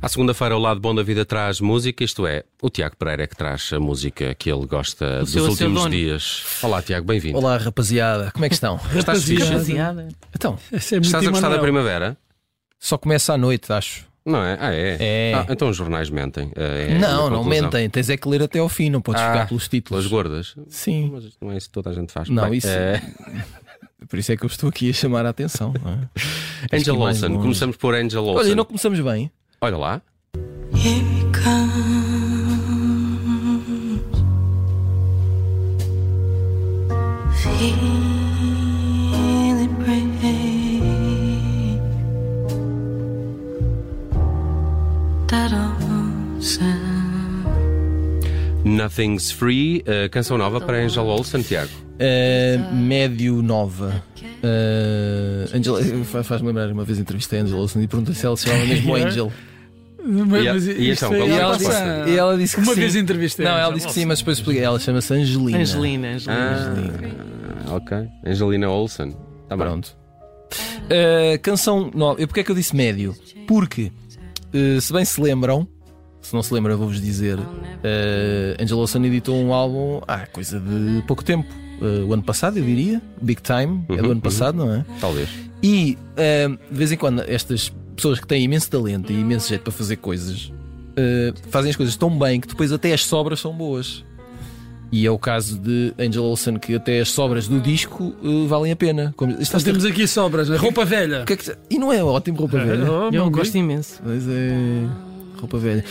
À segunda-feira, o lado bom da vida traz música, isto é, o Tiago Pereira é que traz a música que ele gosta dos seu- o seu últimos dias. Olá, Tiago, bem-vindo. Olá, rapaziada, como é que estão? Estás fixe? Rapaziada. Então, é Estás a gostar da primavera? só começa à noite, acho. Não é? Ah, é? É. Ah, então os jornais mentem. É, é não, não mentem, tens é que ler até ao fim, não podes Ah, ficar pelos títulos. Pelas gordas? Sim, Mas isto não é isso que toda a gente faz. Não, Bem, isso- é, por isso é que eu estou aqui a chamar a atenção. não é? Angel Olsen, começamos por Angel Olsen. Olha, não começamos bem. Olha lá. Here comes. Nothing's Free, a canção nova para Angel Olsen, Tiago. Uh, médio nova. Uh, Angela, fa- faz-me lembrar uma vez entrevistei a Angela Olsen e perguntei se ela se chamava mesmo Angel. Mas, E mas e então, E é ano ela, disse, e ela disse que Uma sim. vez entrevistei. Não, ela disse que sim, mas depois expliquei. Ela chama-se Angelina. Angelina, Angelina. Ah, ok. Angelina Olsen. Tá bem. Pronto. Uh, canção nova. E porquê é que eu disse médio? Porque, uh, se bem se lembram, se não se lembram, eu vou-vos dizer, uh, Angela Olsen editou um álbum há coisa de pouco tempo. Uh, o ano passado, eu diria. Big Time, é do Uhum, ano passado, não é? Talvez. E uh, de vez em quando estas pessoas que têm imenso talento e imenso jeito para fazer coisas uh, fazem as coisas tão bem que depois até as sobras são boas. E é o caso de Angela Olsen, que até as sobras do disco uh, valem a pena. Como, Nós temos aqui sobras, né? roupa velha. que é que- E não é ótimo roupa velha. Oh, Eu meu gosto imenso. Mas é. Roupa velha.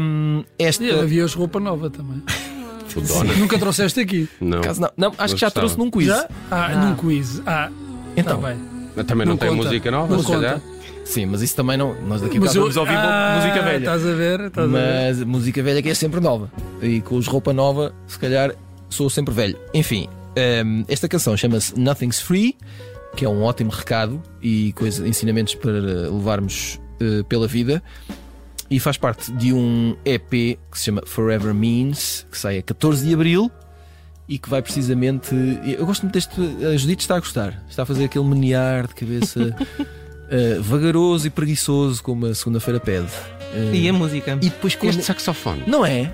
Hum, esta. E havia hoje roupa nova também. Fodona. Nunca trouxeste aqui. Não. Caso não, não, acho Mas que já gostava. trouxe num quiz. Já? Ah, num quiz. Ah, Então, tá bem. Mas Também não, Não tem conta. música nova, Não se calhar. conta. sim, mas isso também não. Nós daqui a Mas bocado eu- vamos ouvir Ah, música velha. Estás a ver? Estás a ver? Mas música velha que é sempre nova. E com os roupa nova, se calhar sou sempre velho. Enfim, hum, esta canção chama-se Nothing's Free, que é um ótimo recado e coisa, ensinamentos para levarmos eh, pela vida. E faz parte de um EP que se chama Forever Means, que sai a 14 de Abril e que vai precisamente. Eu gosto muito deste. A Judite está a gostar. Está a fazer aquele menear de cabeça eh, vagaroso e preguiçoso, como a segunda-feira pede. Eh, E a música? e depois Com este saxofone. Não é?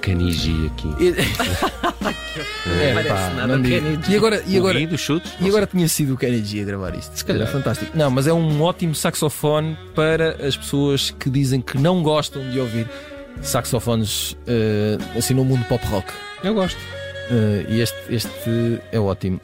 Kenny G aqui. É, Parece pá, nada não G. E agora, e agora, dos chutes? e agora tinha sido o Kenny G a gravar isto. Se calhar. Era fantástico. Não, mas é um ótimo saxofone para as pessoas que dizem que não gostam de ouvir saxofones eh, assim no mundo pop rock. Eu gosto. Eh, e este, este é ótimo.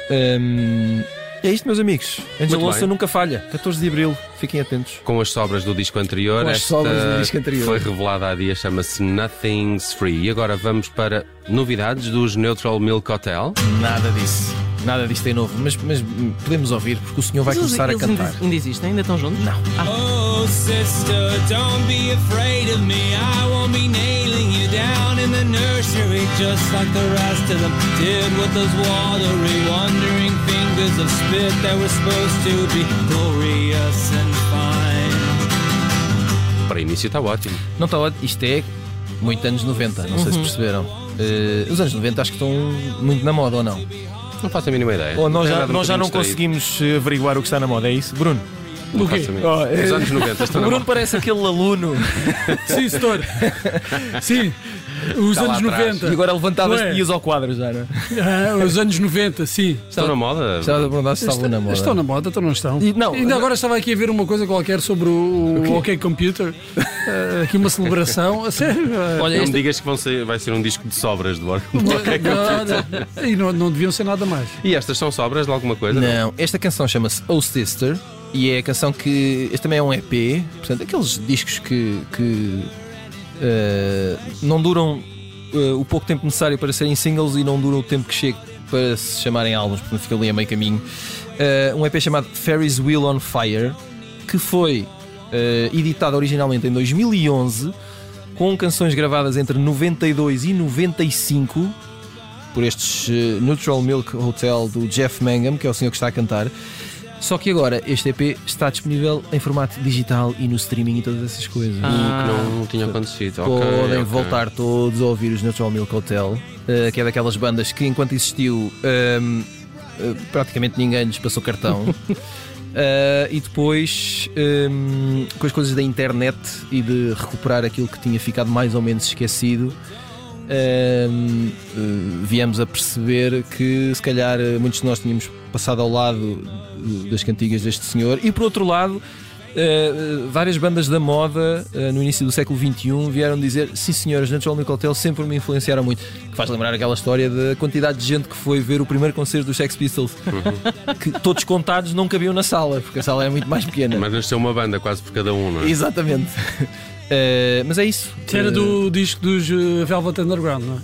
Hum, é isto, meus amigos. Angel bem. nunca falha. 14 de Abril. Fiquem atentos. Com as sobras do disco anterior, Com as sobras do disco anterior. foi revelada há dias, chama-se Nothing's Free. E agora vamos para novidades dos Neutral Milk Hotel. Nada disso. Nada disto é novo. Mas, mas podemos ouvir, porque o senhor vai Mas eles- começar a cantar. ainda- existem? Ainda estão juntos? Não. Oh, sister, don't be afraid of me. I won't be nailing you down in the nursery just like the rest of them did with those watery, wandering fingers of spit that were supposed to be glorious and fine. Para início está ótimo. Não está ótimo. Isto é muito anos 90, não sei se perceberam. Eh, os anos 90 acho que estão muito na moda ou não? Não faço a mínima ideia. Ou nós já, nós já não conseguimos averiguar o que está na moda, é isso? Bruno? Não O quê? Oh, é- Os anos 90 estão O na Bruno moda. parece aquele aluno Sim, setor. Sim. Os Está lá anos atrás. 90. e agora levantava as Ué. pias ao quadro já, não é? Ah, os anos 90, sim. Estão na moda. Estava a perguntar se estavam na moda. Estão na moda, então não estão. E não, Ainda agora estava aqui a ver uma coisa qualquer sobre o, o OK Computer. Ah, aqui uma celebração. A sério. ah, Olha, Não me este- digas que vão ser- vai ser um disco de sobras do órgão. não, e não, não deviam ser nada mais. E estas são sobras de alguma coisa? Não, esta canção chama-se Oh Sister e é a canção que. Este também é um EP, portanto, aqueles discos que, que eh, não duram eh, o pouco tempo necessário para serem singles e não duram o tempo que chega para se chamarem álbuns, portanto, fica ali a meio caminho. Eh, um EP chamado Ferris Wheel on Fire que foi editado originalmente em 2011 com canções gravadas entre 92 e 95 por estes Neutral Milk Hotel do Jeff Mangum, que é o senhor que está a cantar. Só que agora este EP está disponível em formato digital e no streaming e todas essas coisas. O que não tinha acontecido. Ok, Podem ok. voltar todos a ouvir os Natural Milk Hotel, eh, que é daquelas bandas que enquanto existiu ehm, eh, praticamente ninguém lhes passou cartão. Eh, e depois, ehm, com as coisas da internet e de recuperar aquilo que tinha ficado mais ou menos esquecido, eh, viemos a perceber que se calhar eh, muitos de nós tínhamos passado ao lado das cantigas deste senhor, e por outro lado. Uh, várias bandas da moda uh, no início do século XXI vieram dizer: Sim, senhoras, Natural Milk Hotel sempre me influenciaram muito. Que faz lembrar aquela história da quantidade de gente que foi ver o primeiro concerto dos Sex Pistols, que todos contados não cabiam na sala, porque a sala era muito mais pequena. Mas nasceu uma banda quase por cada um, não é? Exatamente. Uh, mas é isso. Era Uh, do disco dos uh, Velvet Underground, não é?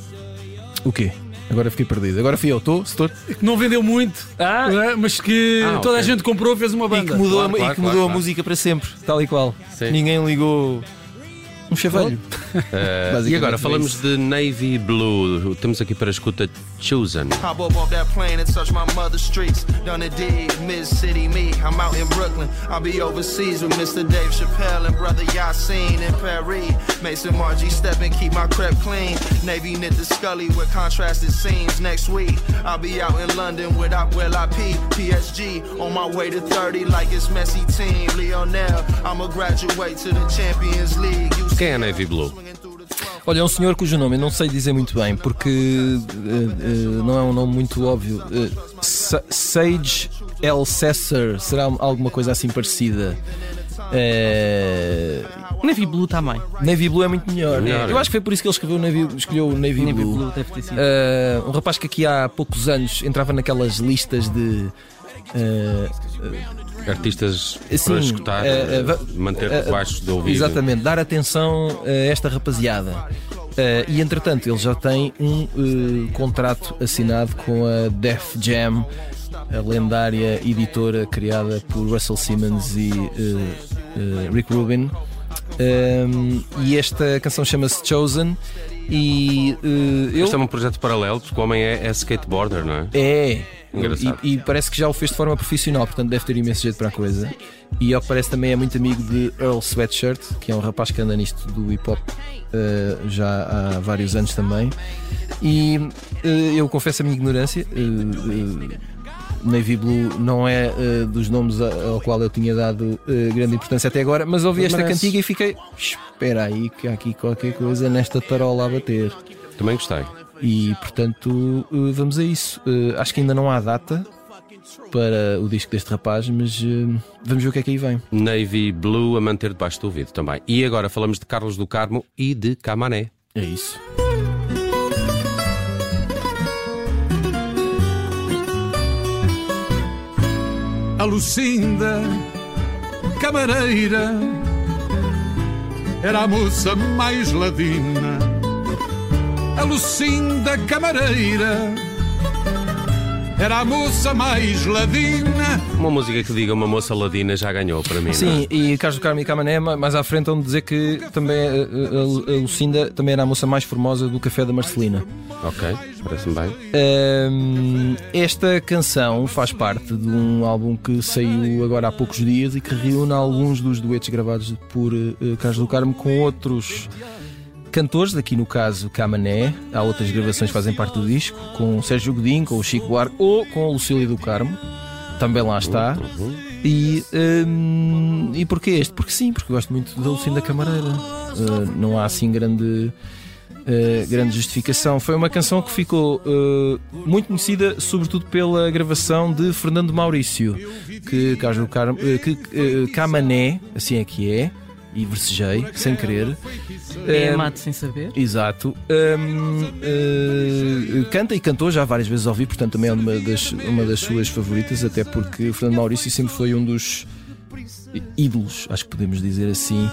O quê? Agora fiquei perdido. Agora fui eu, estou? Estou? Que não vendeu muito, Ah! é? mas que Ah, toda a gente comprou, fez uma E banda. que mudou, Claro, a, e claro, que claro, mudou a claro. música para sempre, tal e qual. Sim. Ninguém ligou um chaveiro. Uh, Basicamente e agora é falamos de Navy Blue. Temos aqui para a escuta Chosen. Hop up off that plane and touch my mother's streets. Done a deed, mid city me. I'm out in Brooklyn. I'll be overseas with Mr. Dave Chappelle and brother Yassine in Paris. Mason Margie step and keep my crep clean. Navy knit the scully with contrasted scenes. Next week, I'll be out in London with Will IP, PSG. On my way to 30 like it's Messi team. Lionel, I'ma graduate to the Champions League. You Quem é a Navy Blue? swinging through the 12. Olha, é um senhor cujo nome eu não sei dizer muito bem, porque eh, eh, não é um nome muito óbvio. Sa- Sage El Cessar, será alguma coisa assim parecida? Eh, Navy Blue também. Navy Blue é muito melhor. Melhor, Eu é. acho que foi por isso que ele escreveu o Navy, escolheu o Navy, Navy Blue. Blue deve ter sido. Eh, um rapaz que aqui há poucos anos entrava naquelas listas de. eh, Artistas Sim, para escutar, manter debaixo do ouvido. Exatamente, dar atenção a esta rapaziada. Eh, e entretanto, ele já tem um eh, contrato assinado com a Def Jam, a lendária editora criada por Russell Simmons e eh, eh, Rick Rubin. Um, e esta canção chama-se Chosen. E eh, eu. Este é um projeto paralelo, porque o homem é, é skateboarder, não é? É. Engraçado. E, e parece que já o fez de forma profissional, portanto deve ter imenso jeito para a coisa. E ao que parece também é muito amigo de Earl Sweatshirt, que é um rapaz que anda nisto do hip hop eh, já há vários anos também. E eh, eu confesso a minha ignorância. eh, Navy Blue não é eh, dos nomes a- ao qual eu tinha dado eh, grande importância até agora, mas ouvi esta merece. cantiga e fiquei. Espera aí, que há aqui qualquer coisa nesta tarola a bater. Também gostei. E portanto, eh, vamos a isso. Acho que ainda não há data para o disco deste rapaz, mas eh, vamos ver o que é que aí vem. Navy Blue a manter debaixo do ouvido também. E agora falamos de Carlos do Carmo e de Camané. É isso. A Lucinda Camareira era a moça mais ladina. A Lucinda Camareira era a moça mais ladina. Uma música que diga uma moça ladina já ganhou para mim. não é? Sim, e Carlos do Carmo e Camané, ma- mais à frente, vão dizer que também eh, a, a Lucinda também era a moça mais formosa do Café da Marcelina. Ok, parece-me bem. Ahm, esta canção faz parte de um álbum que saiu agora há poucos dias e que reúne alguns dos duetos gravados por eh, Carlos do Carmo com outros cantores, aqui no caso Camané. Há outras gravações que fazem parte do disco, com o Sérgio Godinho, com o Chico Buarque ou com a Lucília do Carmo. Também lá está. E, hum, e porquê este? Porque sim, porque gosto muito da Lucinda Camareira. Uh, não há assim grande. Uh, grande justificação. Foi uma canção que ficou uh, muito conhecida, sobretudo pela gravação de Fernando Maurício, que, Carmo- uh, que uh, Camané, assim é que é, e versejei, sem querer. É Um, amado sem saber. Exato. Hum, eh, canta e cantou já várias vezes ao vivo, portanto também é uma das, uma das suas favoritas, até porque o Fernando Maurício sempre foi um dos ídolos, acho que podemos dizer assim,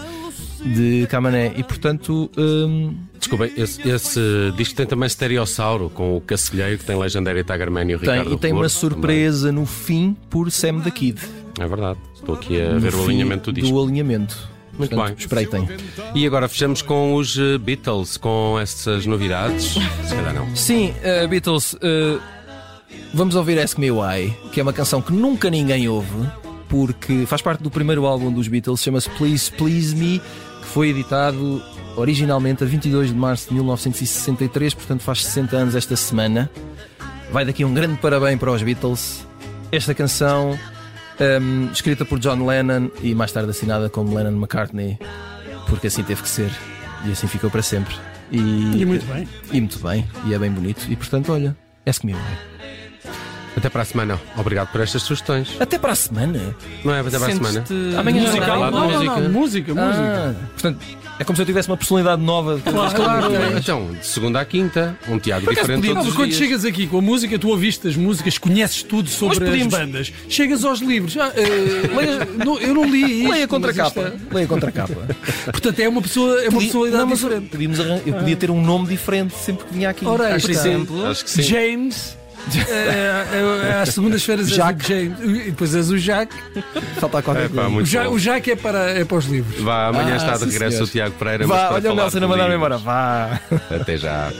de Camané. E portanto, hum, Desculpem, esse, esse disco tem também Stereossauro, com o Cacilheiro, que tem Legendária Tagarman e o tem, Ricardo e tem uma surpresa no fim por Sam da Kid. também. É verdade. Estou aqui a No ver o alinhamento do disco. alinhamento. Muito Portanto, bem. Espreitem. E agora fechamos com os eh, Beatles, com essas novidades. Se calhar não. Sim, uh, Beatles. uh, vamos ouvir Ask Me Why, que é uma canção que nunca ninguém ouve, porque faz parte do primeiro álbum dos Beatles, chama-se Please Please Me, que foi editado originalmente a 22 de março de 1963, portanto faz 60 anos esta semana. Vai daqui um grande parabéns para os Beatles. Esta canção, hum, escrita por John Lennon e mais tarde assinada como Lennon McCartney, porque assim teve que ser e assim ficou para sempre. E muito bem. E muito bem, e é bem bonito. E portanto, olha, Me Why. Até para a semana. Obrigado por estas sugestões. Até para a semana. Não é até para a semana? Amanhã de Não, não, música. não, música, música. Ah, portanto, é como se eu tivesse uma personalidade nova. de Claro, é. aqui. Então, de segunda à quinta, um Por acaso diferente podíamos- todos quando dias. chegas aqui com a música, tu ouviste as músicas, conheces tudo sobre podíamos- as bandas. Chegas aos livros. Ah, eh, não, eu não li isto. Leia contra capa. é- Leia contra capa. Portanto, é uma pessoa, é uma Podia- personalidade não, diferente. podíamos arran- Eu podia ter um nome diferente sempre que vinha aqui. Ora, Por exemplo, Acho que sim. James. É, é, é, às segundas-feiras és o Jacques. James. E depois és o Jacques. Falta qualquer É pá, coisa. O, ja, o Jacques é para, é para os livros. Vá, amanhã Ah, está de regresso senhor. o Tiago Pereira. mas Vá, olha o Nelson a mandar-me embora. Vá. Até já.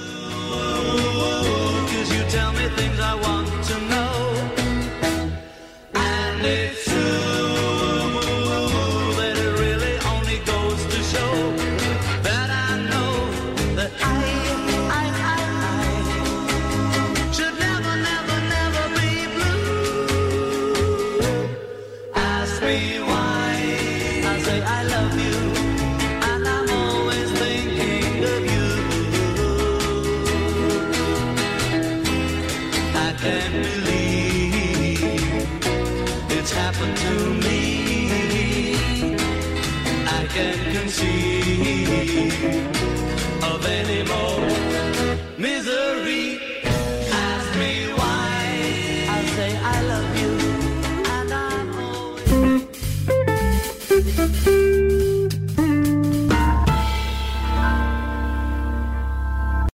can conceive of any more.